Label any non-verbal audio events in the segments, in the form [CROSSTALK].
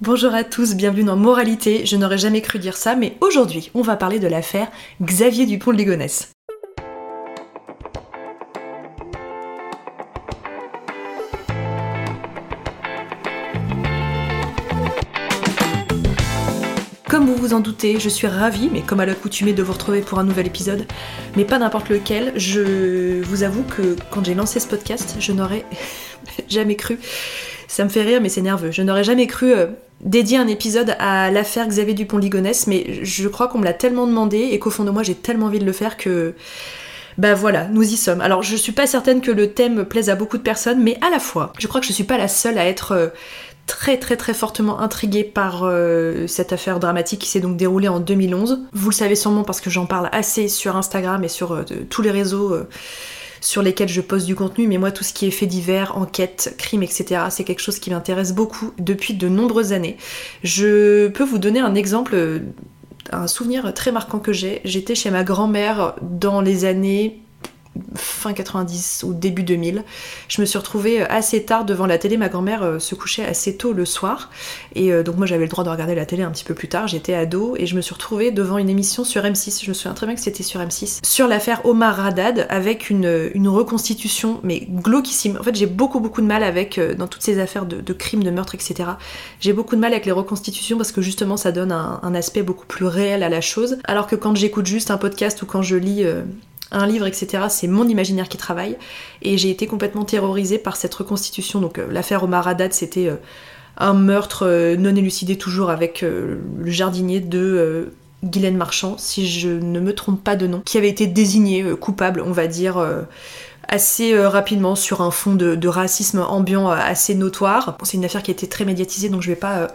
Bonjour à tous, bienvenue dans Moralité. Je n'aurais jamais cru dire ça, mais aujourd'hui, on va parler de l'affaire Xavier Dupont de Ligonnès. Comme vous vous en doutez, je suis ravie, mais comme à l'accoutumée, de vous retrouver pour un nouvel épisode, mais pas n'importe lequel. Je vous avoue que quand j'ai lancé ce podcast, je n'aurais [LAUGHS] jamais cru. Ça me fait rire, mais c'est nerveux. Je n'aurais jamais cru euh, dédier un épisode à l'affaire Xavier Dupont-Ligonnès, mais je crois qu'on me l'a tellement demandé et qu'au fond de moi, j'ai tellement envie de le faire que. Bah voilà, nous y sommes. Alors je suis pas certaine que le thème plaise à beaucoup de personnes, mais à la fois, je crois que je suis pas la seule à être euh, très très très fortement intriguée par euh, cette affaire dramatique qui s'est donc déroulée en 2011. Vous le savez sûrement parce que j'en parle assez sur Instagram et sur tous les réseaux sur lesquels je poste du contenu, mais moi tout ce qui est fait divers, enquête, crime, etc., c'est quelque chose qui m'intéresse beaucoup depuis de nombreuses années. Je peux vous donner un exemple, euh, un souvenir très marquant que j'ai. J'étais chez ma grand-mère dans les années fin 90 ou début 2000. Je me suis retrouvée assez tard devant la télé. Ma grand-mère euh, se couchait assez tôt le soir. Et euh, donc moi j'avais le droit de regarder la télé un petit peu plus tard. J'étais ado et je me suis retrouvée devant une émission sur M6. Je me souviens très bien que c'était sur M6. Sur l'affaire Omar Haddad avec une, une reconstitution mais glauquissime. En fait j'ai beaucoup beaucoup de mal avec, euh, dans toutes ces affaires de, crimes, de meurtres, etc. J'ai beaucoup de mal avec les reconstitutions parce que justement ça donne un, aspect beaucoup plus réel à la chose. Alors que quand j'écoute juste un podcast ou quand je lis... euh, un livre, etc. C'est mon imaginaire qui travaille. Et j'ai été complètement terrorisée par cette reconstitution. Donc euh, l'affaire Omar Haddad, c'était euh, un meurtre euh, non élucidé toujours avec le jardinier de Guylaine Marchand, si je ne me trompe pas de nom, qui avait été désigné coupable, on va dire. assez rapidement sur un fond de, racisme ambiant assez notoire. C'est une affaire qui a été très médiatisée, donc je vais pas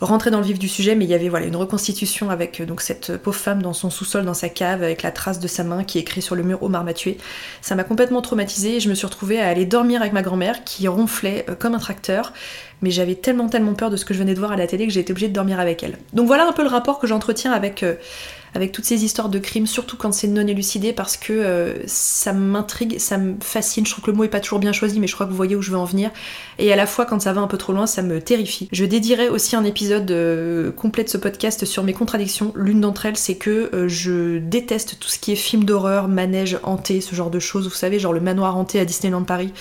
rentrer dans le vif du sujet, mais il y avait voilà une reconstitution avec euh, donc cette pauvre femme dans son sous-sol, dans sa cave, avec la trace de sa main qui est écrit sur le mur Omar m'a. Ça m'a complètement traumatisée et je me suis retrouvée à aller dormir avec ma grand-mère qui ronflait euh, comme un tracteur. Mais j'avais tellement tellement peur de ce que je venais de voir à la télé que j'ai été obligée de dormir avec elle. Donc voilà un peu le rapport que j'entretiens avec, euh, avec toutes ces histoires de crimes, surtout quand c'est non élucidé, parce que euh, ça m'intrigue, ça me fascine. Je trouve que le mot est pas toujours bien choisi, mais je crois que vous voyez où je veux en venir. Et à la fois, quand ça va un peu trop loin, ça me terrifie. Je dédierai aussi un épisode euh, complet de ce podcast sur mes contradictions. L'une d'entre elles, c'est que euh, je déteste tout ce qui est film d'horreur, manège hanté, ce genre de choses. Vous savez, genre le manoir hanté à Disneyland Paris.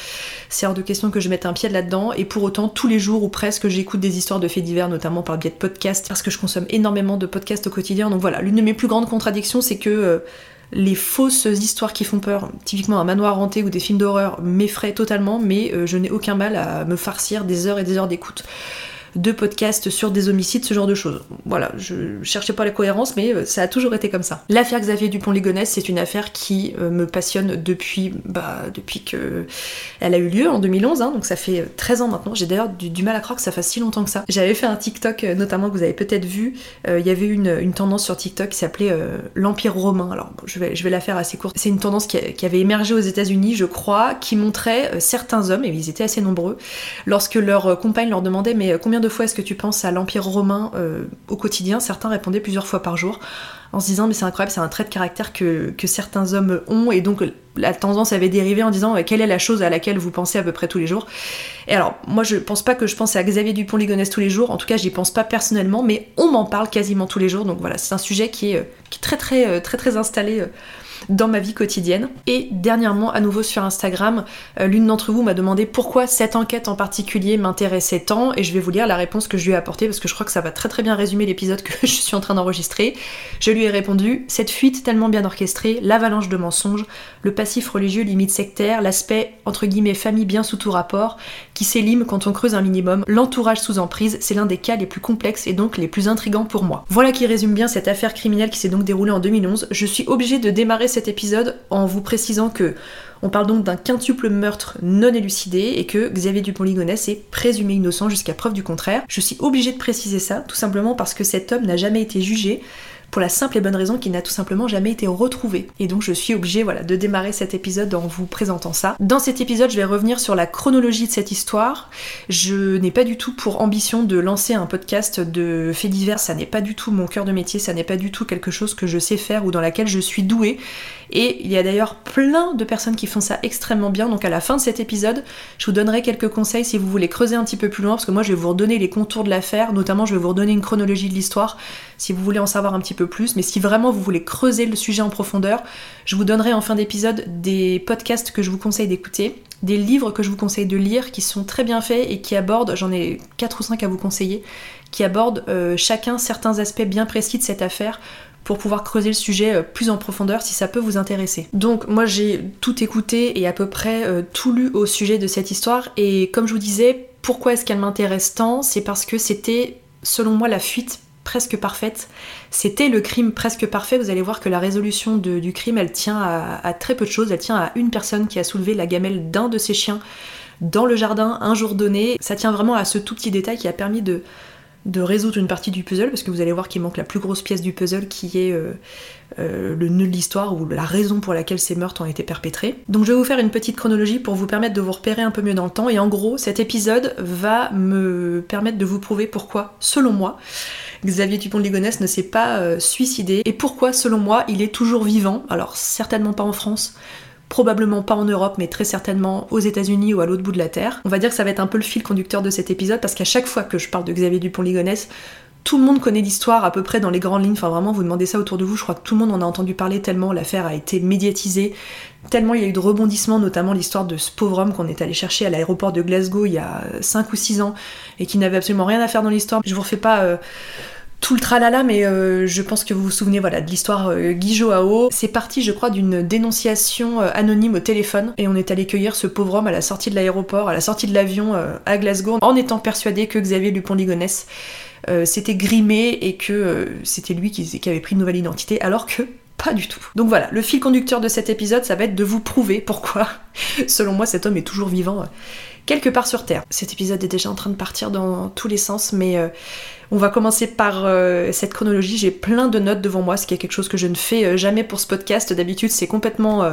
C'est hors de question que je mette un pied là-dedans. Et pour autant, tous les jours ou presque, j'écoute des histoires de faits divers, notamment par le biais de podcasts, parce que je consomme énormément de podcasts au quotidien. Donc voilà, l'une de mes plus grandes contradictions, c'est que euh, les fausses histoires qui font peur, typiquement un manoir hanté ou des films d'horreur, m'effraient totalement, mais euh, je n'ai aucun mal à me farcir des heures et des heures d'écoute de podcasts sur des homicides, ce genre de choses. Voilà, je cherchais pas la cohérence, mais euh, ça a toujours été comme ça. L'affaire Xavier Dupont-Ligonnès, c'est une affaire qui euh, me passionne depuis, bah, depuis que elle a eu lieu en 2011, hein, donc ça fait 13 ans maintenant. J'ai d'ailleurs du, mal à croire que ça fasse si longtemps que ça. J'avais fait un TikTok, notamment que vous avez peut-être vu. Il y avait une, une, tendance sur TikTok qui s'appelait l'Empire romain. Alors, je vais, je vais la faire assez courte. C'est une tendance qui, qui avait émergé aux États-Unis, je crois, qui montrait certains hommes, et ils étaient assez nombreux, lorsque leur compagne leur demandait mais combien de fois est-ce que tu penses à l'Empire romain euh, au quotidien? Certains répondaient plusieurs fois par jour en se disant mais c'est incroyable, c'est un trait de caractère que, certains hommes ont et donc la tendance avait dérivé en disant quelle est la chose à laquelle vous pensez à peu près tous les jours? Et alors moi je pense pas que je pense à Xavier Dupont-Ligonnès tous les jours, en tout cas j'y pense pas personnellement, mais on m'en parle quasiment tous les jours donc voilà c'est un sujet qui est, est très très euh, très très installé euh, dans ma vie quotidienne. Et dernièrement, à nouveau sur Instagram, euh, l'une d'entre vous m'a demandé pourquoi cette enquête en particulier m'intéressait tant, et je vais vous lire la réponse que je lui ai apportée parce que je crois que ça va très très bien résumer l'épisode que [LAUGHS] je suis en train d'enregistrer. Je lui ai répondu cette fuite tellement bien orchestrée, l'avalanche de mensonges, le passif religieux limite sectaire, l'aspect entre guillemets famille bien sous tout rapport, qui s'élime quand on creuse un minimum, l'entourage sous emprise, c'est l'un des cas les plus complexes et donc les plus intrigants pour moi. Voilà qui résume bien cette affaire criminelle qui s'est donc déroulée en 2011. Je suis obligée de démarrer cet épisode en vous précisant que on parle donc d'un quintuple meurtre non élucidé et que Xavier Dupont-Ligonnès est présumé innocent jusqu'à preuve du contraire. Je suis obligée de préciser ça, tout simplement parce que cet homme n'a jamais été jugé, pour la simple et bonne raison qu'il n'a tout simplement jamais été retrouvé. Et donc je suis obligée voilà, de démarrer cet épisode en vous présentant ça. Dans cet épisode, je vais revenir sur la chronologie de cette histoire. Je n'ai pas du tout pour ambition de lancer un podcast de faits divers, ça n'est pas du tout mon cœur de métier, ça n'est pas du tout quelque chose que je sais faire ou dans laquelle je suis douée. Et il y a d'ailleurs plein de personnes qui font ça extrêmement bien. Donc à la fin de cet épisode, je vous donnerai quelques conseils si vous voulez creuser un petit peu plus loin, parce que moi je vais vous redonner les contours de l'affaire, notamment je vais vous redonner une chronologie de l'histoire si vous voulez en savoir un petit peu plus. Mais si vraiment vous voulez creuser le sujet en profondeur, je vous donnerai en fin d'épisode des podcasts que je vous conseille d'écouter, des livres que je vous conseille de lire qui sont très bien faits et qui abordent, j'en ai 4 ou 5 à vous conseiller, qui abordent euh, chacun certains aspects bien précis de cette affaire pour pouvoir creuser le sujet euh, plus en profondeur si ça peut vous intéresser. Donc moi j'ai tout écouté et à peu près euh, tout lu au sujet de cette histoire et comme je vous disais, pourquoi est-ce qu'elle m'intéresse tant? C'est parce que c'était selon moi la fuite presque parfaite. C'était le crime presque parfait. Vous allez voir que la résolution du crime, elle tient à, très peu de choses. Elle tient à une personne qui a soulevé la gamelle d'un de ses chiens dans le jardin un jour donné. Ça tient vraiment à ce tout petit détail qui a permis de, de résoudre une partie du puzzle, parce que vous allez voir qu'il manque la plus grosse pièce du puzzle qui est euh, euh, le nœud de l'histoire ou la raison pour laquelle ces meurtres ont été perpétrés. Donc je vais vous faire une petite chronologie pour vous permettre de vous repérer un peu mieux dans le temps, et en gros cet épisode va me permettre de vous prouver pourquoi, selon moi, Xavier Dupont-Ligonnès ne s'est pas euh, suicidé, et pourquoi, selon moi, il est toujours vivant, alors certainement pas en France, probablement pas en Europe, mais très certainement aux États-Unis ou à l'autre bout de la Terre. On va dire que ça va être un peu le fil conducteur de cet épisode parce qu'à chaque fois que je parle de Xavier Dupont-Ligonnès, tout le monde connaît l'histoire à peu près dans les grandes lignes. Enfin, vraiment, vous demandez ça autour de vous, je crois que tout le monde en a entendu parler tellement l'affaire a été médiatisée, tellement il y a eu de rebondissements, notamment l'histoire de ce pauvre homme qu'on est allé chercher à l'aéroport de Glasgow il y a 5 ou 6 ans et qui n'avait absolument rien à faire dans l'histoire. Je vous refais pas. Euh, tout le tralala, mais euh, je pense que vous vous souvenez voilà, de l'histoire euh, Guy Joao. C'est parti, je crois, d'une dénonciation euh, anonyme au téléphone, et on est allé cueillir ce pauvre homme à la sortie de l'aéroport, à la sortie de l'avion à Glasgow, en étant persuadé que Xavier Dupont-Ligonnès s'était grimé et que c'était lui qui, qui avait pris une nouvelle identité, alors que pas du tout. Donc voilà, le fil conducteur de cet épisode, ça va être de vous prouver pourquoi, [LAUGHS] selon moi, cet homme est toujours vivant quelque part sur Terre. Cet épisode est déjà en train de partir dans tous les sens, mais euh, on va commencer par euh, cette chronologie. J'ai plein de notes devant moi, ce qui est quelque chose que je ne fais euh, jamais pour ce podcast. D'habitude, c'est complètement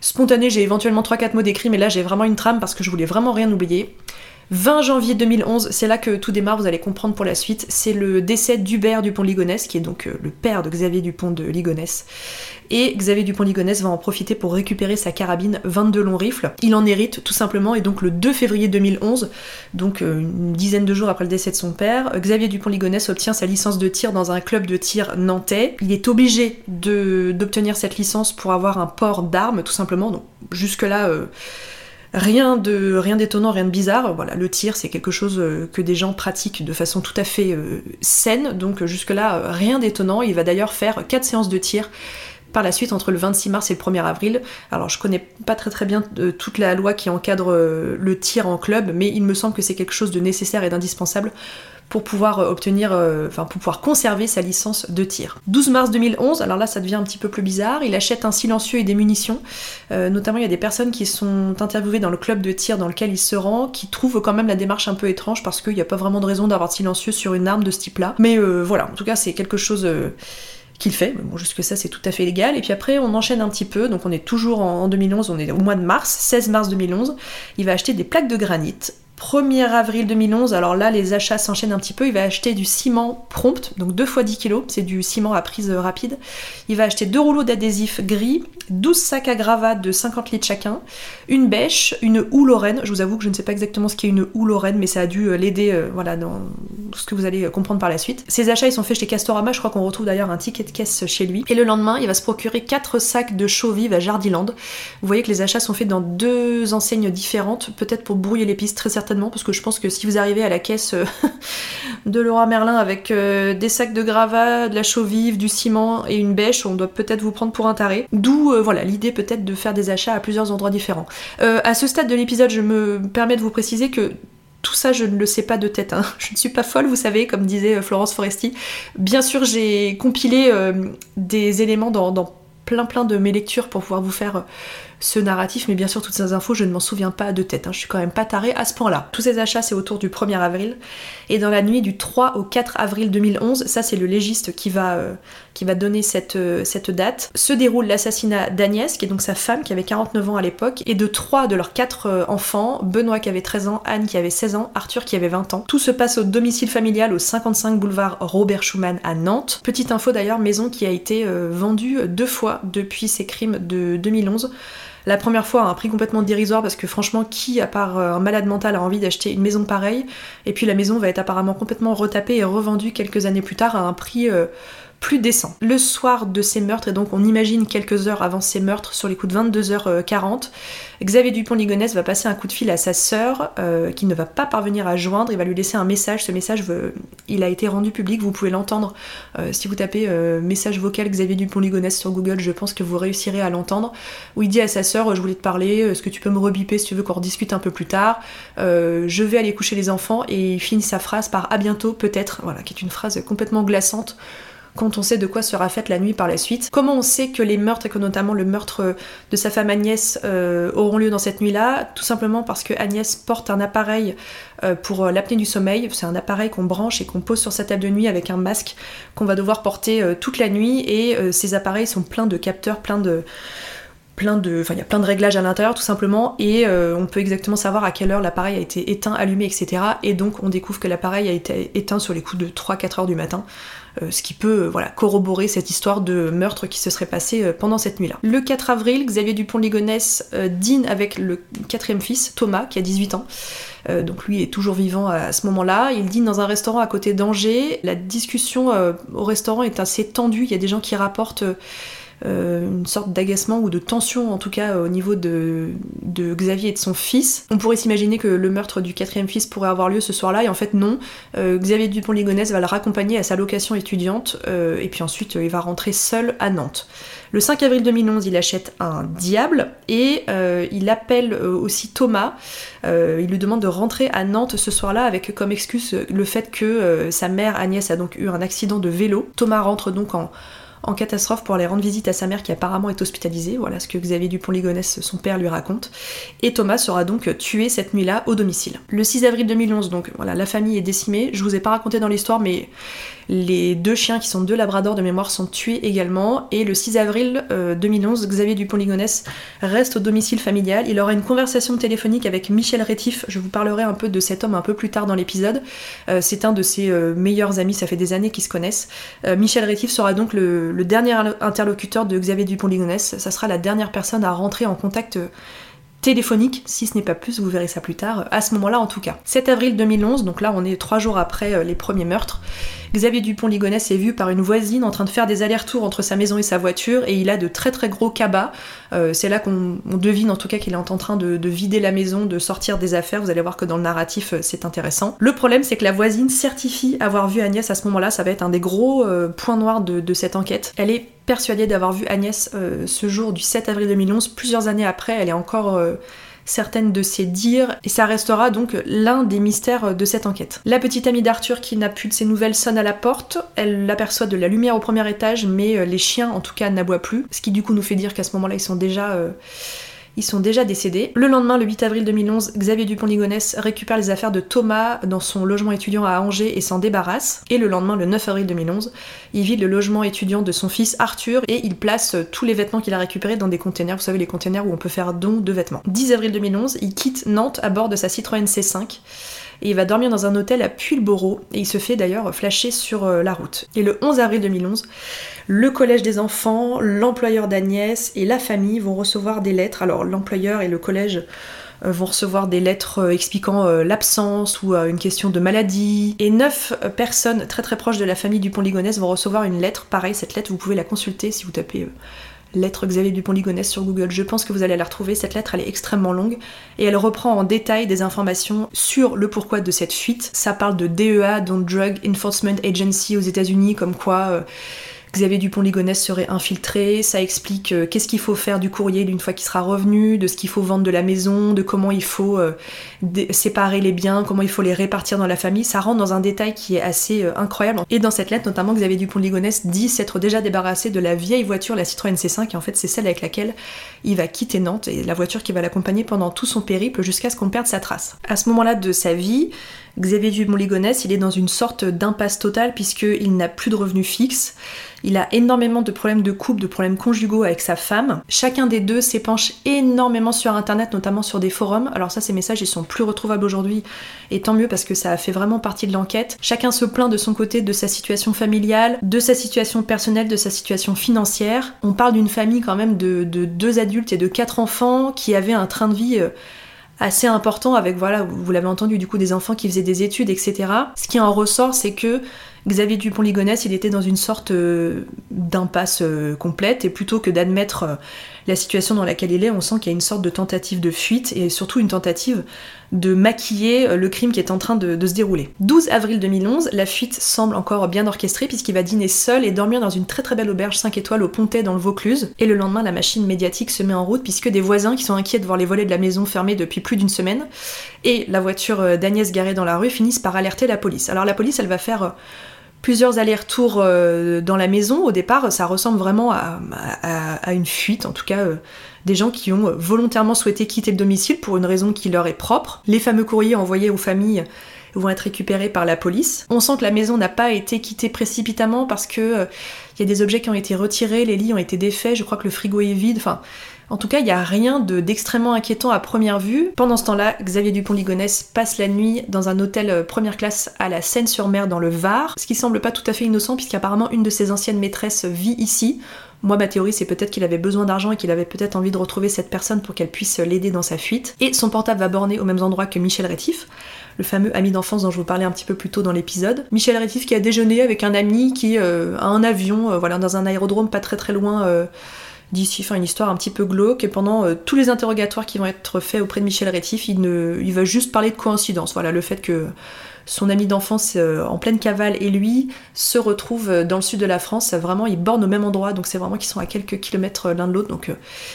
spontané. J'ai éventuellement 3-4 mots d'écrit, mais là, j'ai vraiment une trame parce que je voulais vraiment rien oublier. 20 janvier 2011, c'est là que tout démarre, vous allez comprendre pour la suite. C'est le décès d'Hubert Dupont-Ligonnès, qui est donc euh, le père de Xavier Dupont de. Et Xavier Dupont-Ligonnès va en profiter pour récupérer sa carabine 22 longs rifles. Il en hérite tout simplement, et donc le 2 février 2011, donc euh, une dizaine de jours après le décès de son père, Xavier Dupont-Ligonnès obtient sa licence de tir dans un club de tir nantais. Il est obligé d'obtenir cette licence pour avoir un port d'armes, tout simplement. Donc jusque-là... Euh, Rien de rien d'étonnant, rien de bizarre. Voilà, le tir, c'est quelque chose euh, que des gens pratiquent de façon tout à fait euh, saine. Donc jusque-là, rien d'étonnant. Il va d'ailleurs faire quatre séances de tir Par la suite, entre le 26 mars et le 1er avril, alors je connais pas très très bien euh, toute la loi qui encadre euh, le tir en club, mais il me semble que c'est quelque chose de nécessaire et d'indispensable pour pouvoir euh, obtenir, pour pouvoir conserver sa licence de tir. 12 mars 2011, alors là ça devient un petit peu plus bizarre, il achète un silencieux et des munitions. notamment il y a des personnes qui sont interviewées dans le club de tir dans lequel il se rend, qui trouvent quand même la démarche un peu étrange parce qu'il n'y a pas vraiment de raison d'avoir de silencieux sur une arme de ce type-là. Mais voilà, en tout cas c'est quelque chose qu'il fait. Bon, jusque ça, c'est tout à fait légal. Et puis après, on enchaîne un petit peu. Donc, on est toujours en 2011, on est au mois de mars, 16 mars 2011. Il va acheter des plaques de granit 1er avril 2011, alors là les achats s'enchaînent un petit peu, il va acheter du ciment prompt, donc 2 fois 10 kg, c'est du ciment à prise rapide. Il va acheter deux rouleaux d'adhésif gris, 12 sacs à gravats de 50 litres chacun, une bêche, une houe lorraine, je vous avoue que je ne sais pas exactement ce qu'est une houe lorraine, mais ça a dû euh, l'aider euh, voilà, dans ce que vous allez euh, comprendre par la suite. Ces achats ils sont faits chez Castorama, je crois qu'on retrouve d'ailleurs un ticket de caisse chez lui. Et le lendemain, il va se procurer 4 sacs de chaux vives à Jardiland. Vous voyez que les achats sont faits dans deux enseignes différentes, peut-être pour brouiller les pistes, très certainement parce que je pense que si vous arrivez à la caisse [LAUGHS] de Laura Merlin avec des sacs de gravats, de la chaux vive, du ciment et une bêche, on doit peut-être vous prendre pour un taré. D'où euh, voilà l'idée peut-être de faire des achats à plusieurs endroits différents. à ce stade de l'épisode, je me permets de vous préciser que tout ça, je ne le sais pas de tête. Hein. [LAUGHS] Je ne suis pas folle, vous savez, comme disait Florence Foresti. Bien sûr, j'ai compilé des éléments dans, plein plein de mes lectures pour pouvoir vous faire ce narratif, mais bien sûr toutes ces infos, je ne m'en souviens pas de tête, hein. je suis quand même pas tarée à ce point-là. Tous ces achats, c'est autour du 1er avril, et dans la nuit du 3 au 4 avril 2011, ça c'est le légiste qui va, euh, qui va donner cette, euh, cette date, se déroule l'assassinat d'Agnès, qui est donc sa femme, qui avait 49 ans à l'époque, et de trois de leurs quatre euh, enfants, Benoît qui avait 13 ans, Anne qui avait 16 ans, Arthur qui avait 20 ans. Tout se passe au domicile familial au 55 boulevard Robert Schumann à Nantes. Petite info d'ailleurs, maison qui a été vendue deux fois depuis ces crimes de 2011 la première fois à un prix complètement dérisoire parce que franchement, qui à part euh, un malade mental a envie d'acheter une maison pareille? Et puis la maison va être apparemment complètement retapée et revendue quelques années plus tard à un prix euh, plus décent. Le soir de ces meurtres, et donc on imagine quelques heures avant ces meurtres, sur les coups de 22h40, Xavier Dupont-Ligonnès va passer un coup de fil à sa sœur, euh, qui ne va pas parvenir à joindre, il va lui laisser un message, ce message, il a été rendu public, vous pouvez l'entendre euh, si vous tapez euh, message vocal Xavier Dupont-Ligonnès sur Google, je pense que vous réussirez à l'entendre, où il dit à sa sœur, je voulais te parler, est-ce que tu peux me rebiper si tu veux qu'on rediscute un peu plus tard, je vais aller coucher les enfants, et il finit sa phrase par à bientôt peut-être, voilà, qui est une phrase complètement glaçante, quand on sait de quoi sera faite la nuit par la suite. Comment on sait que les meurtres, et que notamment le meurtre de sa femme Agnès, euh, auront lieu dans cette nuit-là? Tout simplement parce que Agnès porte un appareil euh, pour euh, l'apnée du sommeil. C'est un appareil qu'on branche et qu'on pose sur sa table de nuit avec un masque qu'on va devoir porter toute la nuit. Et ces appareils sont pleins de capteurs, pleins de plein de, enfin il y a plein de réglages à l'intérieur tout simplement et on peut exactement savoir à quelle heure l'appareil a été éteint, allumé, etc. Et donc on découvre que l'appareil a été éteint sur les coups de 3-4 heures du matin. Euh, ce qui peut euh, voilà, corroborer cette histoire de meurtre qui se serait passé euh, pendant cette nuit-là. Le 4 avril, Xavier Dupont-Ligonnès dîne avec le quatrième fils, Thomas, qui a 18 ans. donc lui est toujours vivant à ce moment-là. Il dîne dans un restaurant à côté d'Angers. La discussion au restaurant est assez tendue. Il y a des gens qui rapportent une sorte d'agacement ou de tension en tout cas au niveau de, Xavier et de son fils. On pourrait s'imaginer que le meurtre du quatrième fils pourrait avoir lieu ce soir-là et en fait non. Euh, Xavier Dupont-Ligonnès va le raccompagner à sa location étudiante euh, et puis ensuite il va rentrer seul à Nantes. Le 5 avril 2011, il achète un diable et il appelle aussi Thomas. il lui demande de rentrer à Nantes ce soir-là avec comme excuse le fait que sa mère Agnès a donc eu un accident de vélo. Thomas rentre donc en, en catastrophe pour aller rendre visite à sa mère qui apparemment est hospitalisée. Voilà ce que Xavier Dupont-Ligonnès, son père, lui raconte. Et Thomas sera donc tué cette nuit-là au domicile. Le 6 avril 2011, donc voilà, la famille est décimée. Je vous ai pas raconté dans l'histoire, mais les deux chiens qui sont deux labradors de mémoire sont tués également. Et le 6 avril 2011, euh, Xavier Dupont-Ligonnès reste au domicile familial. Il aura une conversation téléphonique avec Michel Rétif. Je vous parlerai un peu de cet homme un peu plus tard dans l'épisode. Euh, c'est un de ses euh, meilleurs amis, ça fait des années qu'ils se connaissent. Michel Rétif sera donc le, le dernier interlocuteur de Xavier Dupont-Ligonnès. Ça sera la dernière personne à rentrer en contact téléphonique, si ce n'est pas plus, vous verrez ça plus tard, à ce moment-là en tout cas. 7 avril 2011, donc là on est trois jours après euh, les premiers meurtres, Xavier Dupont-Ligonnès est vu par une voisine en train de faire des allers-retours entre sa maison et sa voiture et il a de très très gros cabas. Euh, c'est là qu'on devine en tout cas qu'il est en train de, vider la maison, de sortir des affaires. Vous allez voir que dans le narratif euh, c'est intéressant. Le problème c'est que la voisine certifie avoir vu Agnès à ce moment-là. Ça va être un des gros euh, points noirs de, cette enquête. Elle est persuadée d'avoir vu Agnès ce jour du 7 avril 2011. Plusieurs années après, elle est encore certaines de ses dires, et ça restera donc l'un des mystères de cette enquête. La petite amie d'Arthur qui n'a plus de ses nouvelles sonne à la porte, elle l'aperçoit de la lumière au premier étage, mais euh, les chiens en tout cas n'aboient plus, ce qui du coup nous fait dire qu'à ce moment-là ils sont déjà... Euh, ils sont déjà décédés. Le lendemain, le 8 avril 2011, Xavier Dupont-Ligonnès récupère les affaires de Thomas dans son logement étudiant à Angers et s'en débarrasse. Et le lendemain, le 9 avril 2011, il vide le logement étudiant de son fils Arthur et il place tous les vêtements qu'il a récupérés dans des containers, vous savez les containers où on peut faire don de vêtements. 10 avril 2011, il quitte Nantes à bord de sa Citroën C5 et il va dormir dans un hôtel à Puylleborough et il se fait d'ailleurs flasher sur euh, la route. Et le 11 avril 2011, le collège des enfants, l'employeur d'Agnès et la famille vont recevoir des lettres. Alors l'employeur et le collège euh, vont recevoir des lettres euh, expliquant l'absence ou une question de maladie. Et neuf personnes très très proches de la famille du Pont-Ligonnès vont recevoir une lettre. Pareil, cette lettre, vous pouvez la consulter si vous tapez lettre Xavier Dupont-Ligonnès sur Google. Je pense que vous allez la retrouver. Cette lettre, elle est extrêmement longue et elle reprend en détail des informations sur le pourquoi de cette fuite. Ça parle de DEA, donc Drug Enforcement Agency aux États-Unis, comme quoi. Euh, Xavier Dupont-Ligonnès serait infiltré, ça explique euh, qu'est-ce qu'il faut faire du courrier d'une fois qu'il sera revenu, de ce qu'il faut vendre de la maison, de comment il faut euh, séparer les biens, comment il faut les répartir dans la famille. Ça rentre dans un détail qui est assez euh, incroyable. Et dans cette lettre, notamment, Xavier Dupont-Ligonnès dit s'être déjà débarrassé de la vieille voiture, la Citroën C5, et en fait c'est celle avec laquelle il va quitter Nantes, et la voiture qui va l'accompagner pendant tout son périple jusqu'à ce qu'on perde sa trace. À ce moment-là de sa vie, Xavier Dupont-Ligonnès, il est dans une sorte d'impasse totale puisqu'il n'a plus de revenus fixes. Il a énormément de problèmes de couple, de problèmes conjugaux avec sa femme. Chacun des deux s'épanche énormément sur internet, notamment sur des forums. Alors ça, ces messages, ils sont plus retrouvables aujourd'hui, et tant mieux parce que ça fait vraiment partie de l'enquête. Chacun se plaint de son côté de sa situation familiale, de sa situation personnelle, de sa situation financière. On parle d'une famille quand même de, de, deux adultes et de quatre enfants qui avaient un train de vie euh, assez important avec, voilà, vous l'avez entendu, du coup, des enfants qui faisaient des études, etc. Ce qui en ressort, c'est que Xavier Dupont-Ligonnès, il était dans une sorte euh, d'impasse euh, complète, et plutôt que d'admettre euh, la situation dans laquelle il est, on sent qu'il y a une sorte de tentative de fuite, et surtout une tentative de maquiller le crime qui est en train de, se dérouler. 12 avril 2011, la fuite semble encore bien orchestrée, puisqu'il va dîner seul et dormir dans une très très belle auberge 5 étoiles au Pontet dans le Vaucluse, et le lendemain, la machine médiatique se met en route, puisque des voisins qui sont inquiets de voir les volets de la maison fermés depuis plus d'une semaine, et la voiture d'Agnès garée dans la rue finissent par alerter la police. Alors la police, elle va faire plusieurs allers-retours euh, dans la maison. Au départ, ça ressemble vraiment à, une fuite, en tout cas euh, des gens qui ont volontairement souhaité quitter le domicile pour une raison qui leur est propre. Les fameux courriers envoyés aux familles vont être récupérés par la police. On sent que la maison n'a pas été quittée précipitamment parce que euh, il y a des objets qui ont été retirés, les lits ont été défaits, je crois que le frigo est vide, enfin en tout cas, il n'y a rien d'extrêmement inquiétant à première vue. Pendant ce temps-là, Xavier Dupont-Ligonnès passe la nuit dans un hôtel euh, première classe à la Seine-sur-Mer dans le Var, ce qui semble pas tout à fait innocent puisqu'apparemment une de ses anciennes maîtresses vit ici. Moi, ma théorie, c'est peut-être qu'il avait besoin d'argent et qu'il avait peut-être envie de retrouver cette personne pour qu'elle puisse l'aider dans sa fuite. Et son portable va borner au même endroit que Michel Rétif, le fameux ami d'enfance dont je vous parlais un petit peu plus tôt dans l'épisode. Michel Rétif qui a déjeuné avec un ami qui euh, a un avion, euh, voilà, dans un aérodrome pas très très loin d'ici, enfin une histoire un petit peu glauque, et pendant euh, tous les interrogatoires qui vont être faits auprès de Michel Rétif, il, ne, va juste parler de coïncidence. Voilà, le fait que son ami d'enfance euh, en pleine cavale et lui se retrouvent euh, dans le sud de la France, vraiment ils bornent au même endroit, donc c'est vraiment qu'ils sont à quelques kilomètres l'un de l'autre, donc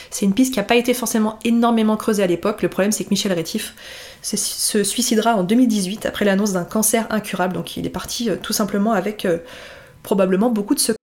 c'est une piste qui n'a pas été forcément énormément creusée à l'époque. Le problème c'est que Michel Rétif se suicidera en 2018 après l'annonce d'un cancer incurable, donc il est parti tout simplement avec probablement beaucoup de secrets.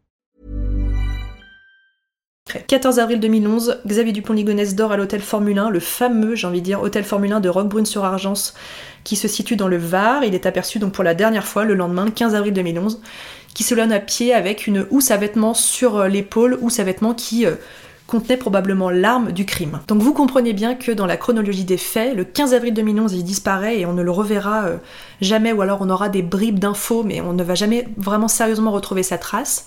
14 avril 2011, Xavier Dupont-Ligonnès dort à l'hôtel Formule 1, le fameux, j'ai envie de dire, hôtel Formule 1 de Roquebrune-sur-Argence, qui se situe dans le Var. Il est aperçu donc pour la dernière fois le lendemain, le 15 avril 2011, qui se donne à pied avec une housse à vêtements sur euh, l'épaule, housse à vêtements qui euh, contenait probablement l'arme du crime. Donc vous comprenez bien que dans la chronologie des faits, le 15 avril 2011, il disparaît et on ne le reverra euh, jamais, ou alors on aura des bribes d'infos, mais on ne va jamais vraiment sérieusement retrouver sa trace.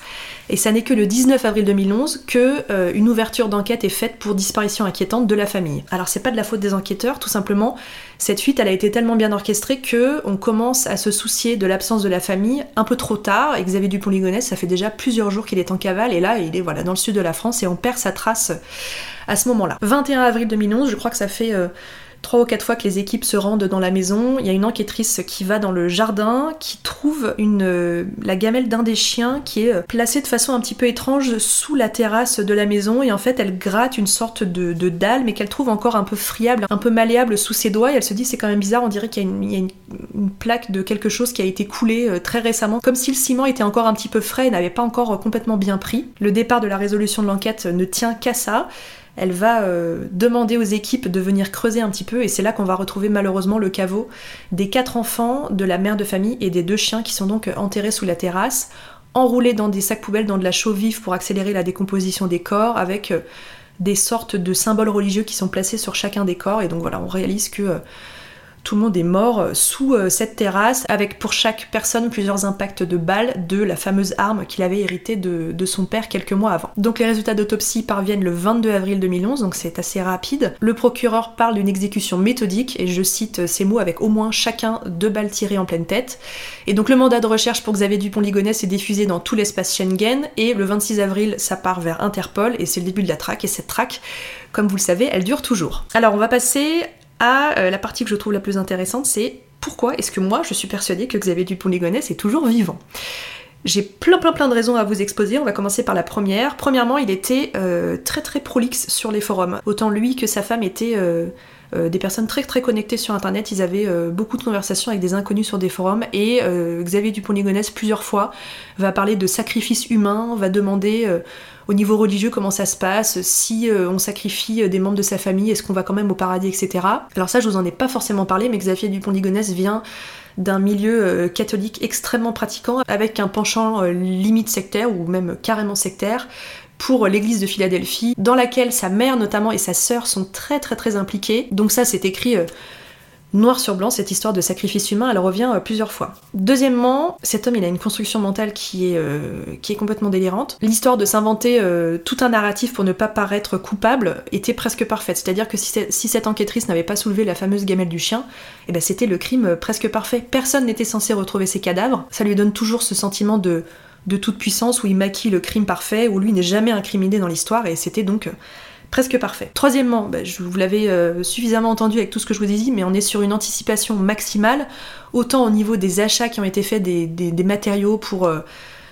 Et ça n'est que le 19 avril 2011 que euh, une ouverture d'enquête est faite pour disparition inquiétante de la famille. Alors c'est pas de la faute des enquêteurs, tout simplement. Cette fuite, elle a été tellement bien orchestrée que on commence à se soucier de l'absence de la famille un peu trop tard. Et Xavier Dupont-Ligonnès, ça fait déjà plusieurs jours qu'il est en cavale, et là, il est voilà dans le sud de la France et on perd sa trace à ce moment-là. 21 avril 2011, je crois que ça fait euh, trois ou quatre fois que les équipes se rendent dans la maison. Il y a une enquêtrice qui va dans le jardin, qui trouve euh, la gamelle d'un des chiens qui est euh, placée de façon un petit peu étrange sous la terrasse de la maison. Et en fait, elle gratte une sorte de, dalle, mais qu'elle trouve encore un peu friable, un peu malléable sous ses doigts. Et elle se dit, c'est quand même bizarre, on dirait qu'il y a, une, une, plaque de quelque chose qui a été coulé euh, très récemment, comme si le ciment était encore un petit peu frais et n'avait pas encore complètement bien pris. Le départ de la résolution de l'enquête ne tient qu'à ça elle va euh, demander aux équipes de venir creuser un petit peu et c'est là qu'on va retrouver malheureusement le caveau des quatre enfants, de la mère de famille et des deux chiens qui sont donc enterrés sous la terrasse, enroulés dans des sacs poubelles dans de la chaux vive pour accélérer la décomposition des corps avec euh, des sortes de symboles religieux qui sont placés sur chacun des corps et donc voilà on réalise que euh, tout le monde est mort sous euh, cette terrasse, avec pour chaque personne plusieurs impacts de balles de la fameuse arme qu'il avait héritée de, de son père quelques mois avant. Donc les résultats d'autopsie parviennent le 22 avril 2011, donc c'est assez rapide. Le procureur parle d'une exécution méthodique, et je cite ces mots avec au moins chacun deux balles tirées en pleine tête. Et donc le mandat de recherche pour Xavier Dupont-Ligonnès est diffusé dans tout l'espace Schengen, et le 26 avril ça part vers Interpol, et c'est le début de la traque, et cette traque, comme vous le savez, elle dure toujours. Alors on va passer à euh, la partie que je trouve la plus intéressante, c'est pourquoi est-ce que moi je suis persuadée que Xavier Dupont-Ligonnès est toujours vivant? J'ai plein plein plein de raisons à vous exposer, on va commencer par la première. Premièrement, il était euh, très très prolixe sur les forums. Autant lui que sa femme étaient euh, des personnes très très connectées sur internet, ils avaient beaucoup de conversations avec des inconnus sur des forums et Xavier Dupont-Ligonnès plusieurs fois va parler de sacrifice humain, va demander au niveau religieux comment ça se passe, si on sacrifie des membres de sa famille, est-ce qu'on va quand même au paradis, etc. Alors ça je vous en ai pas forcément parlé, mais Xavier Dupont-Ligonnès vient d'un milieu catholique extrêmement pratiquant, avec un penchant limite sectaire ou même carrément sectaire, pour l'église de Philadelphie, dans laquelle sa mère notamment et sa sœur sont très très très impliquées. Donc ça c'est écrit euh, noir sur blanc, cette histoire de sacrifice humain, elle revient euh, plusieurs fois. Deuxièmement, cet homme il a une construction mentale qui est, euh, qui est complètement délirante. L'histoire de s'inventer tout un narratif pour ne pas paraître coupable était presque parfaite. C'est-à-dire que si, cette enquêtrice n'avait pas soulevé la fameuse gamelle du chien, eh ben c'était le crime presque parfait. Personne n'était censé retrouver ses cadavres. Ça lui donne toujours ce sentiment de de toute puissance où il maquille le crime parfait, où lui n'est jamais incriminé dans l'histoire, et c'était donc euh, presque parfait. Troisièmement, bah, vous l'avez euh, suffisamment entendu avec tout ce que je vous ai dit, mais on est sur une anticipation maximale, autant au niveau des achats qui ont été faits des, matériaux pour euh,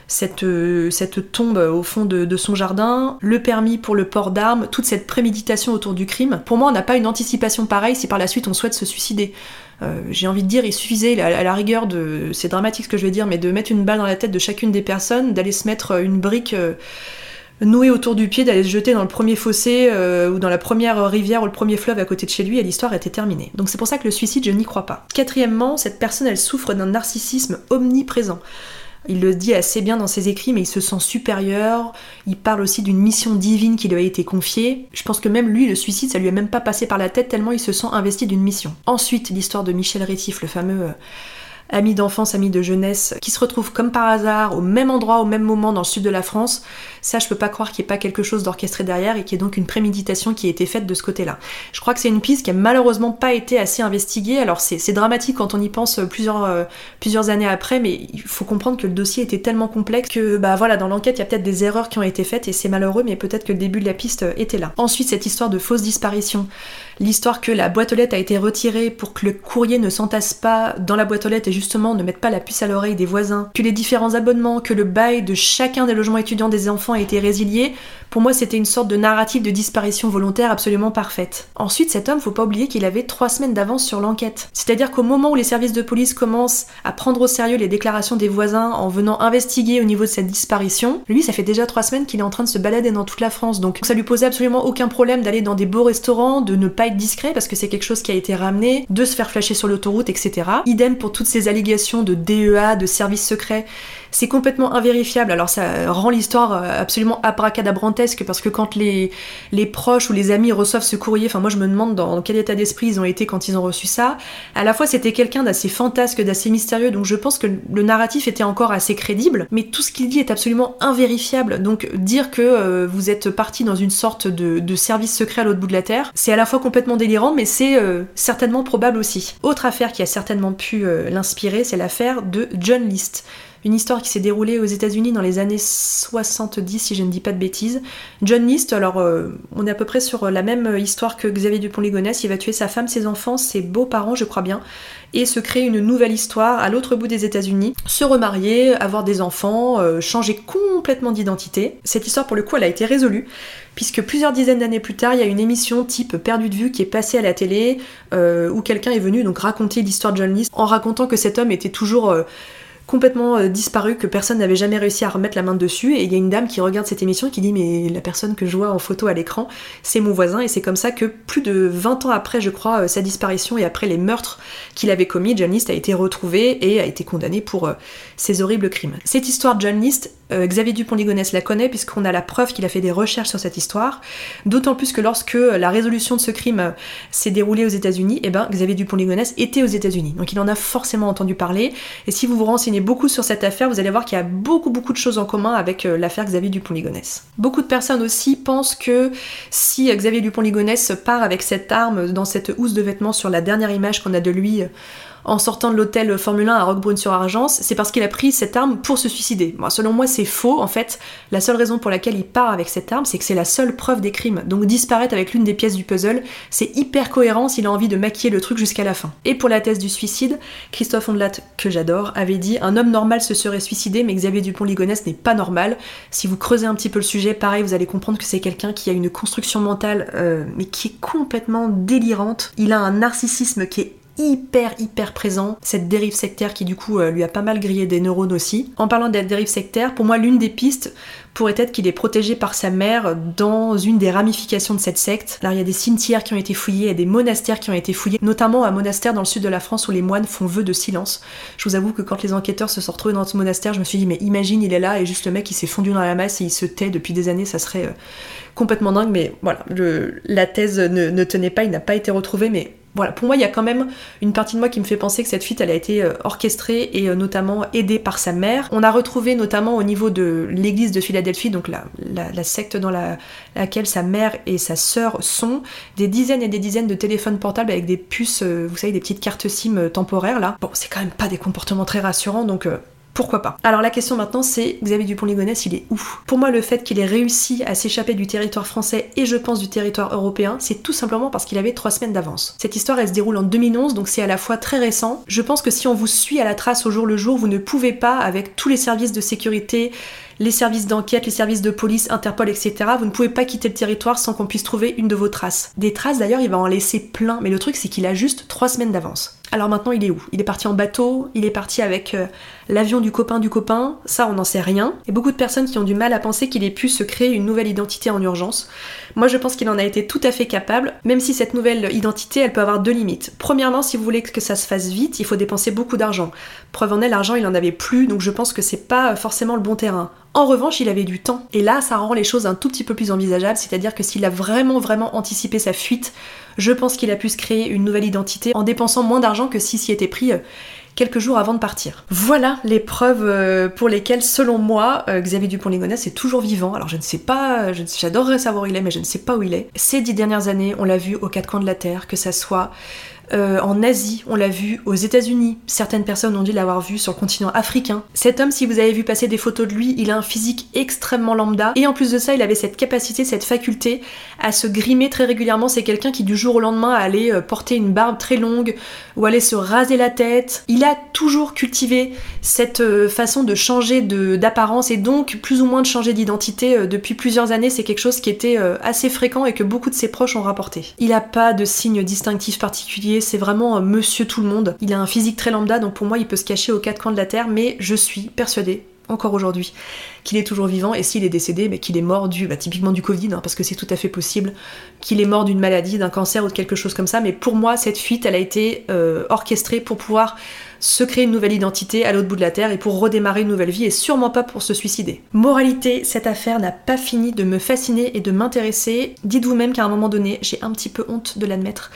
cette, euh, cette tombe au fond de, son jardin, le permis pour le port d'armes, toute cette préméditation autour du crime. Pour moi, on n'a pas une anticipation pareille si par la suite on souhaite se suicider. J'ai envie de dire, il suffisait à, la rigueur de, c'est dramatique ce que je vais dire, mais de mettre une balle dans la tête de chacune des personnes, d'aller se mettre une brique nouée autour du pied, d'aller se jeter dans le premier fossé euh, ou dans la première rivière ou le premier fleuve à côté de chez lui et l'histoire était terminée. Donc c'est pour ça que le suicide, je n'y crois pas. Quatrièmement, cette personne, elle souffre d'un narcissisme omniprésent. Il le dit assez bien dans ses écrits, mais il se sent supérieur. Il parle aussi d'une mission divine qui lui a été confiée. Je pense que même lui, le suicide, ça lui est même pas passé par la tête tellement il se sent investi d'une mission. Ensuite, l'histoire de Michel Rétif, le fameux euh, ami d'enfance, ami de jeunesse, qui se retrouve comme par hasard au même endroit, au même moment dans le sud de la France. Ça, je peux pas croire qu'il n'y ait pas quelque chose d'orchestré derrière et qu'il y ait donc une préméditation qui a été faite de ce côté-là. Je crois que c'est une piste qui a malheureusement pas été assez investiguée. Alors c'est dramatique quand on y pense plusieurs, euh, plusieurs années après, mais il faut comprendre que le dossier était tellement complexe que bah voilà, dans l'enquête, il y a peut-être des erreurs qui ont été faites et c'est malheureux, mais peut-être que le début de la piste euh, était là. Ensuite, cette histoire de fausse disparition l'histoire que la boîte aux lettres a été retirée pour que le courrier ne s'entasse pas dans la boîte aux lettres et justement ne mette pas la puce à l'oreille des voisins, que les différents abonnements, que le bail de chacun des logements étudiants des enfants a été résilié, pour moi c'était une sorte de narrative de disparition volontaire absolument parfaite. Ensuite, cet homme, faut pas oublier qu'il avait trois semaines d'avance sur l'enquête. C'est-à-dire qu'au moment où les services de police commencent à prendre au sérieux les déclarations des voisins en venant investiguer au niveau de cette disparition, lui ça fait déjà trois semaines qu'il est en train de se balader dans toute la France, donc ça lui posait absolument aucun problème d'aller dans des beaux restaurants, de ne pas être discret parce que c'est quelque chose qui a été ramené, de se faire flasher sur l'autoroute, etc. Idem pour toutes ces allégations de DEA, de services secrets. C'est complètement invérifiable. Alors ça rend l'histoire euh, absolument abracadabrantesque parce que quand les, proches ou les amis reçoivent ce courrier, enfin moi je me demande dans quel état d'esprit ils ont été quand ils ont reçu ça. À la fois c'était quelqu'un d'assez fantasque, d'assez mystérieux, donc je pense que le narratif était encore assez crédible, mais tout ce qu'il dit est absolument invérifiable. Donc dire que euh, vous êtes parti dans une sorte de, service secret à l'autre bout de la terre, c'est à la fois complètement délirant, mais c'est euh, certainement probable aussi. Autre affaire qui a certainement pu l'inspirer, c'est l'affaire de John List une histoire qui s'est déroulée aux États-Unis dans les années 70, si je ne dis pas de bêtises. John List, alors euh, on est à peu près sur la même histoire que Xavier Dupont-Ligonnès, il va tuer sa femme, ses enfants, ses beaux-parents, je crois bien, et se créer une nouvelle histoire à l'autre bout des États-Unis, se remarier, avoir des enfants, euh, changer complètement d'identité. Cette histoire, pour le coup, elle a été résolue puisque plusieurs dizaines d'années plus tard, il y a une émission type Perdu de vue qui est passée à la télé, euh, où quelqu'un est venu donc raconter l'histoire de John List en racontant que cet homme était toujours complètement euh, disparu, que personne n'avait jamais réussi à remettre la main dessus. Et il y a une dame qui regarde cette émission et qui dit Mais la personne que je vois en photo à l'écran, c'est mon voisin. Et c'est comme ça que plus de 20 ans après, je crois, euh, sa disparition et après les meurtres qu'il avait commis, John List a été retrouvé et a été condamné pour euh, ces horribles crimes. Cette histoire de John List, Xavier Dupont-Ligonnès la connaît puisqu'on a la preuve qu'il a fait des recherches sur cette histoire. D'autant plus que lorsque la résolution de ce crime s'est déroulée aux États-Unis, eh ben Xavier Dupont-Ligonnès était aux États-Unis. Donc il en a forcément entendu parler. Et si vous vous renseignez beaucoup sur cette affaire, vous allez voir qu'il y a beaucoup beaucoup de choses en commun avec euh, l'affaire Xavier Dupont-Ligonnès. Beaucoup de personnes aussi pensent que si Xavier Dupont-Ligonnès part avec cette arme dans cette housse de vêtements sur la dernière image qu'on a de lui en sortant de l'hôtel Formule 1 à Roquebrune-sur-Argence, c'est parce qu'il a pris cette arme pour se suicider. selon moi, c'est faux. En fait, la seule raison pour laquelle il part avec cette arme, c'est que c'est la seule preuve des crimes. Donc disparaître avec l'une des pièces du puzzle, c'est hyper cohérent s'il a envie de maquiller le truc jusqu'à la fin. Et pour la thèse du suicide, Christophe Ondelat, que j'adore, avait dit un homme normal se serait suicidé, mais Xavier Dupont-Ligonnès n'est pas normal. Si vous creusez un petit peu le sujet, pareil, vous allez comprendre que c'est quelqu'un qui a une construction mentale, euh, mais qui est complètement délirante. Il a un narcissisme qui est hyper hyper présent, cette dérive sectaire qui du coup euh, lui a pas mal grillé des neurones aussi. En parlant de la dérive sectaire, pour moi l'une des pistes pourrait être qu'il est protégé par sa mère dans une des ramifications de cette secte. Alors il y a des cimetières qui ont été fouillés, et des monastères qui ont été fouillés, notamment un monastère dans le sud de la France où les moines font vœu de silence. Je vous avoue que quand les enquêteurs se sont retrouvés dans ce monastère, je me suis dit mais imagine il est là et juste le mec il s'est fondu dans la masse et il se tait depuis des années, ça serait euh, complètement dingue. Mais voilà, la thèse ne tenait pas, il n'a pas été retrouvé, mais voilà, pour moi, il y a quand même une partie de moi qui me fait penser que cette fuite, elle a été euh, orchestrée et euh, notamment aidée par sa mère. On a retrouvé notamment au niveau de l'église de Philadelphie, donc la, secte dans la, laquelle sa mère et sa sœur sont, des dizaines et des dizaines de téléphones portables avec des puces, euh, vous savez, des petites cartes SIM temporaires là. Bon, c'est quand même pas des comportements très rassurants, donc pourquoi pas Alors la question maintenant c'est Xavier Dupont-Ligonnès il est où? Pour moi le fait qu'il ait réussi à s'échapper du territoire français et je pense du territoire européen c'est tout simplement parce qu'il avait trois semaines d'avance. Cette histoire elle se déroule en 2011 donc c'est à la fois très récent. Je pense que si on vous suit à la trace au jour le jour vous ne pouvez pas avec tous les services de sécurité les services d'enquête, les services de police, Interpol, etc. Vous ne pouvez pas quitter le territoire sans qu'on puisse trouver une de vos traces. Des traces d'ailleurs, il va en laisser plein, mais le truc c'est qu'il a juste trois semaines d'avance. Alors maintenant, il est où? Il est parti en bateau, il est parti avec euh, l'avion du copain du copain, ça on n'en sait rien. Et beaucoup de personnes qui ont du mal à penser qu'il ait pu se créer une nouvelle identité en urgence. Moi je pense qu'il en a été tout à fait capable, même si cette nouvelle identité elle peut avoir deux limites. Premièrement, si vous voulez que ça se fasse vite, il faut dépenser beaucoup d'argent. Preuve en est, l'argent il en avait plus, donc je pense que c'est pas forcément le bon terrain. En revanche, il avait du temps. Et là, ça rend les choses un tout petit peu plus envisageables, c'est-à-dire que s'il a vraiment vraiment anticipé sa fuite, je pense qu'il a pu se créer une nouvelle identité en dépensant moins d'argent que s'il s'y était pris euh, quelques jours avant de partir. Voilà les preuves euh, pour lesquelles, selon moi, euh, Xavier Dupont-Ligonnès est toujours vivant. Alors je ne sais pas, j'adorerais savoir où il est, mais je ne sais pas où il est. Ces dix dernières années, on l'a vu aux quatre coins de la Terre, que ça soit euh, en Asie, on l'a vu aux États-Unis. Certaines personnes ont dit l'avoir vu sur le continent africain. Cet homme, si vous avez vu passer des photos de lui, il a un physique extrêmement lambda. Et en plus de ça, il avait cette capacité, cette faculté à se grimer très régulièrement. C'est quelqu'un qui du jour au lendemain allait euh, porter une barbe très longue ou allait se raser la tête. Il a toujours cultivé cette euh, façon de changer d'apparence et donc plus ou moins de changer d'identité depuis plusieurs années. C'est quelque chose qui était assez fréquent et que beaucoup de ses proches ont rapporté. Il n'a pas de signe distinctif particulier c'est vraiment monsieur tout le monde. Il a un physique très lambda, donc pour moi, il peut se cacher aux quatre coins de la Terre, mais je suis persuadée, encore aujourd'hui, qu'il est toujours vivant, et s'il est décédé, mais qu'il est mort du, bah, typiquement du Covid, hein, parce que c'est tout à fait possible, qu'il est mort d'une maladie, d'un cancer ou de quelque chose comme ça, mais pour moi, cette fuite, elle a été euh, orchestrée pour pouvoir se créer une nouvelle identité à l'autre bout de la Terre et pour redémarrer une nouvelle vie et sûrement pas pour se suicider. Moralité, cette affaire n'a pas fini de me fasciner et de m'intéresser. Dites vous-même qu'à un moment donné, j'ai un petit peu honte de l'admettre.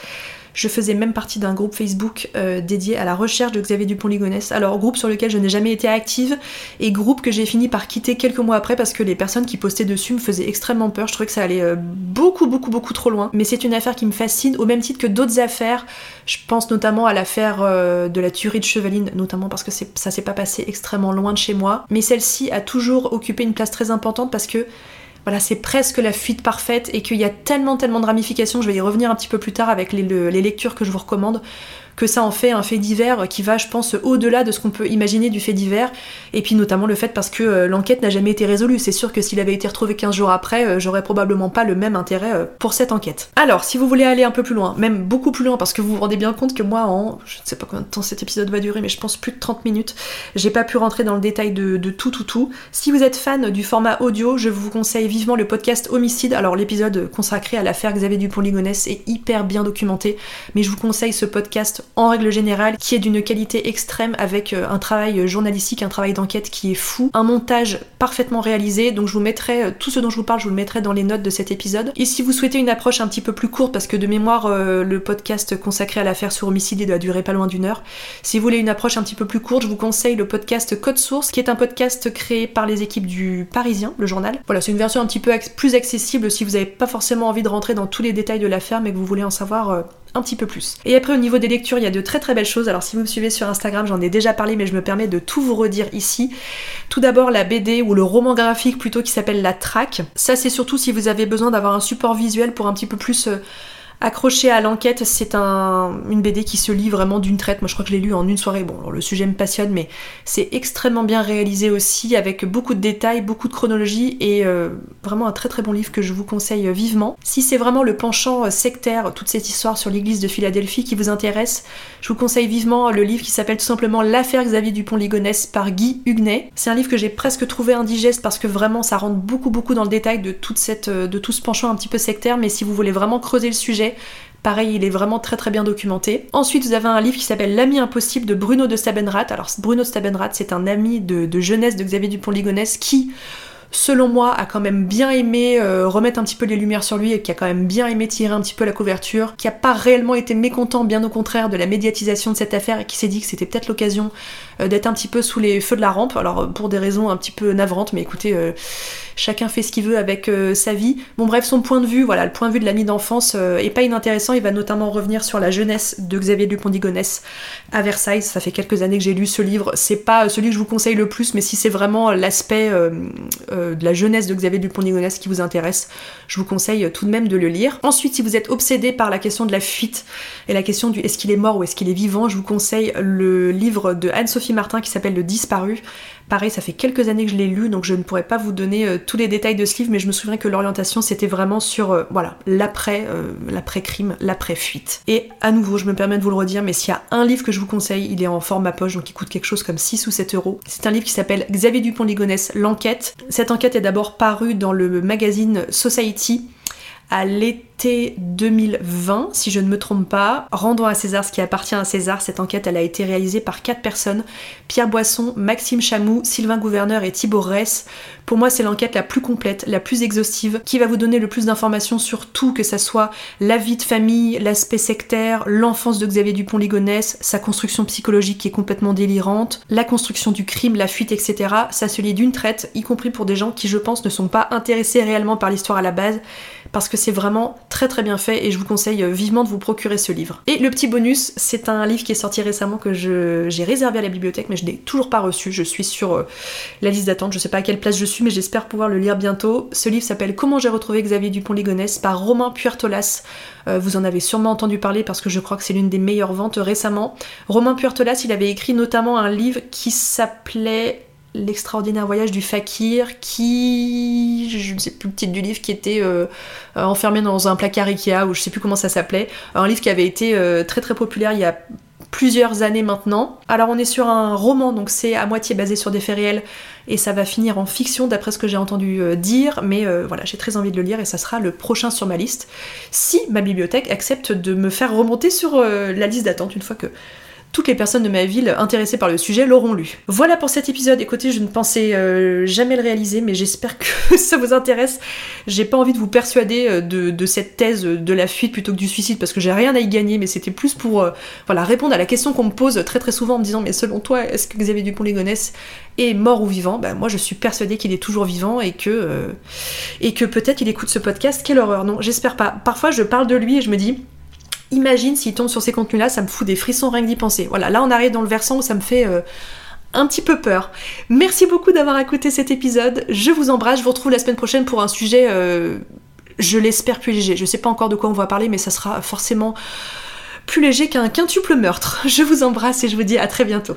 Je faisais même partie d'un groupe Facebook euh, dédié à la recherche de Xavier Dupont-Ligonnès. Alors groupe sur lequel je n'ai jamais été active et groupe que j'ai fini par quitter quelques mois après parce que les personnes qui postaient dessus me faisaient extrêmement peur. Je trouvais que ça allait euh, beaucoup beaucoup beaucoup trop loin. Mais c'est une affaire qui me fascine au même titre que d'autres affaires. Je pense notamment à l'affaire euh, de la tuerie de Chevaline, notamment parce que ça s'est pas passé extrêmement loin de chez moi. Mais celle-ci a toujours occupé une place très importante parce que voilà, c'est presque la fuite parfaite et qu'il y a tellement, tellement de ramifications, je vais y revenir un petit peu plus tard avec les, lectures que je vous recommande, que ça en fait un fait divers qui va, je pense, au-delà de ce qu'on peut imaginer du fait divers. Et puis notamment le fait parce que euh, l'enquête n'a jamais été résolue. C'est sûr que s'il avait été retrouvé 15 jours après, euh, j'aurais probablement pas le même intérêt euh, pour cette enquête. Alors, si vous voulez aller un peu plus loin, même beaucoup plus loin, parce que vous vous rendez bien compte que moi, en je ne sais pas combien de temps cet épisode va durer, mais je pense plus de 30 minutes, j'ai pas pu rentrer dans le détail de, tout, tout, tout. Si vous êtes fan du format audio, je vous conseille vivement le podcast Homicide. Alors, l'épisode consacré à l'affaire Xavier Dupont-Ligonnès est hyper bien documenté, mais je vous conseille ce podcast en règle générale qui est d'une qualité extrême avec euh, un travail journalistique, un travail d'enquête qui est fou, un montage parfaitement réalisé. Donc je vous mettrai euh, tout ce dont je vous parle, je vous le mettrai dans les notes de cet épisode. Et si vous souhaitez une approche un petit peu plus courte, parce que de mémoire euh, le podcast consacré à l'affaire sur homicide doit durer pas loin d'une heure, si vous voulez une approche un petit peu plus courte, je vous conseille le podcast Code Source, qui est un podcast créé par les équipes du Parisien, le journal. Voilà, c'est une version un petit peu plus accessible si vous n'avez pas forcément envie de rentrer dans tous les détails de l'affaire, mais que vous voulez en savoir un petit peu plus. Et après au niveau des lectures, il y a de très très belles choses. Alors si vous me suivez sur Instagram, j'en ai déjà parlé, mais je me permets de tout vous redire ici. Tout d'abord la BD ou le roman graphique plutôt qui s'appelle La Traque. Ça c'est surtout si vous avez besoin d'avoir un support visuel pour un petit peu plus... Euh, Accroché à l'enquête, c'est un, une BD qui se lit vraiment d'une traite. Moi, je crois que je l'ai lu en une soirée. Bon, le sujet me passionne, mais c'est extrêmement bien réalisé aussi, avec beaucoup de détails, beaucoup de chronologie, et euh, vraiment un très très bon livre que je vous conseille vivement. Si c'est vraiment le penchant euh, sectaire, toute cette histoire sur l'église de Philadelphie qui vous intéresse, je vous conseille vivement le livre qui s'appelle tout simplement L'affaire Xavier Dupont-Ligonnès par Guy Huguenet. C'est un livre que j'ai presque trouvé indigeste parce que vraiment ça rentre beaucoup beaucoup dans le détail de toute cette, euh, de tout ce penchant un petit peu sectaire, mais si vous voulez vraiment creuser le sujet, Pareil, il est vraiment très très bien documenté. Ensuite, vous avez un livre qui s'appelle L'ami impossible de Bruno de Stabenrath. Alors, Bruno de Stabenrath, c'est un ami de, jeunesse de Xavier Dupont-Ligonnès qui selon moi, a quand même bien aimé euh, remettre un petit peu les lumières sur lui et qui a quand même bien aimé tirer un petit peu la couverture, qui a pas réellement été mécontent, bien au contraire, de la médiatisation de cette affaire et qui s'est dit que c'était peut-être l'occasion d'être un petit peu sous les feux de la rampe. Alors euh, pour des raisons un petit peu navrantes, mais écoutez, chacun fait ce qu'il veut avec sa vie. Bon bref, son point de vue, voilà, le point de vue de l'ami d'enfance est pas inintéressant. Il va notamment revenir sur la jeunesse de Xavier Dupont-Ligonnès à Versailles. Ça fait quelques années que j'ai lu ce livre. C'est pas celui que je vous conseille le plus, mais si c'est vraiment l'aspect de la jeunesse de Xavier Dupont-Ligonnès qui vous intéresse, je vous conseille tout de même de le lire. Ensuite, si vous êtes obsédé par la question de la fuite et la question du est-ce qu'il est mort ou est-ce qu'il est vivant, je vous conseille le livre de Anne-Sophie Martin qui s'appelle Le Disparu. Pareil, ça fait quelques années que je l'ai lu, donc je ne pourrais pas vous donner euh, tous les détails de ce livre, mais je me souviens que l'orientation c'était vraiment sur euh, voilà l'après, euh, l'après-crime, l'après-fuite. Et à nouveau, je me permets de vous le redire, mais s'il y a un livre que je vous conseille, il est en format poche, donc il coûte quelque chose comme 6 ou 7 euros. C'est un livre qui s'appelle Xavier Dupont-Ligonnès, L'enquête. Cette enquête est d'abord parue dans le magazine Society à l'été 2020, si je ne me trompe pas. Rendons à César ce qui appartient à César. Cette enquête, a été réalisée par quatre personnes Pierre Boisson, Maxime Chamou, Sylvain Gouverneur et Thibaut Ress. Pour moi, c'est l'enquête la plus complète, la plus exhaustive, qui va vous donner le plus d'informations sur tout, que ça soit la vie de famille, l'aspect sectaire, l'enfance de Xavier Dupont-Ligonnès, sa construction psychologique qui est complètement délirante, la construction du crime, la fuite, etc. Ça se lit d'une traite, y compris pour des gens qui, je pense, ne sont pas intéressés réellement par l'histoire à la base parce que c'est vraiment très très bien fait et je vous conseille vivement de vous procurer ce livre. Et le petit bonus, c'est un livre qui est sorti récemment que j'ai réservé à la bibliothèque mais je n'ai toujours pas reçu. Je suis sur euh, la liste d'attente, je sais pas à quelle place je suis mais j'espère pouvoir le lire bientôt. Ce livre s'appelle Comment j'ai retrouvé Xavier Dupont-Ligonnès par Romain Puertolas. Euh, vous en avez sûrement entendu parler parce que je crois que c'est l'une des meilleures ventes récemment. Romain Puertolas, il avait écrit notamment un livre qui s'appelait l'extraordinaire voyage du fakir qui je ne sais plus le titre du livre qui était euh, enfermé dans un placard Ikea ou je sais plus comment ça s'appelait un livre qui avait été euh, très très populaire il y a plusieurs années maintenant. Alors on est sur un roman, donc c'est à moitié basé sur des faits réels, et ça va finir en fiction d'après ce que j'ai entendu euh, dire, mais voilà, j'ai très envie de le lire et ça sera le prochain sur ma liste, si ma bibliothèque accepte de me faire remonter sur la liste d'attente une fois que toutes les personnes de ma ville intéressées par le sujet l'auront lu. Voilà pour cet épisode. Écoutez, je ne pensais euh, jamais le réaliser, mais j'espère que [LAUGHS] ça vous intéresse. J'ai pas envie de vous persuader euh, de, cette thèse de la fuite plutôt que du suicide, parce que j'ai rien à y gagner, mais c'était plus pour euh, voilà, répondre à la question qu'on me pose très très souvent en me disant Mais selon toi, est-ce que Xavier Dupont-Ligonnès est mort ou vivant? Ben, Moi, je suis persuadée qu'il est toujours vivant et que, et que peut-être il écoute ce podcast. Quelle horreur Non, j'espère pas. Parfois, je parle de lui et je me dis Imagine s'il tombe sur ces contenus-là, ça me fout des frissons rien que d'y penser. Voilà, là on arrive dans le versant où ça me fait euh, un petit peu peur. Merci beaucoup d'avoir écouté cet épisode. Je vous embrasse. Je vous retrouve la semaine prochaine pour un sujet, euh, je l'espère, plus léger. Je sais pas encore de quoi on va parler, mais ça sera forcément plus léger qu'un quintuple meurtre. [LAUGHS] Je vous embrasse et je vous dis à très bientôt.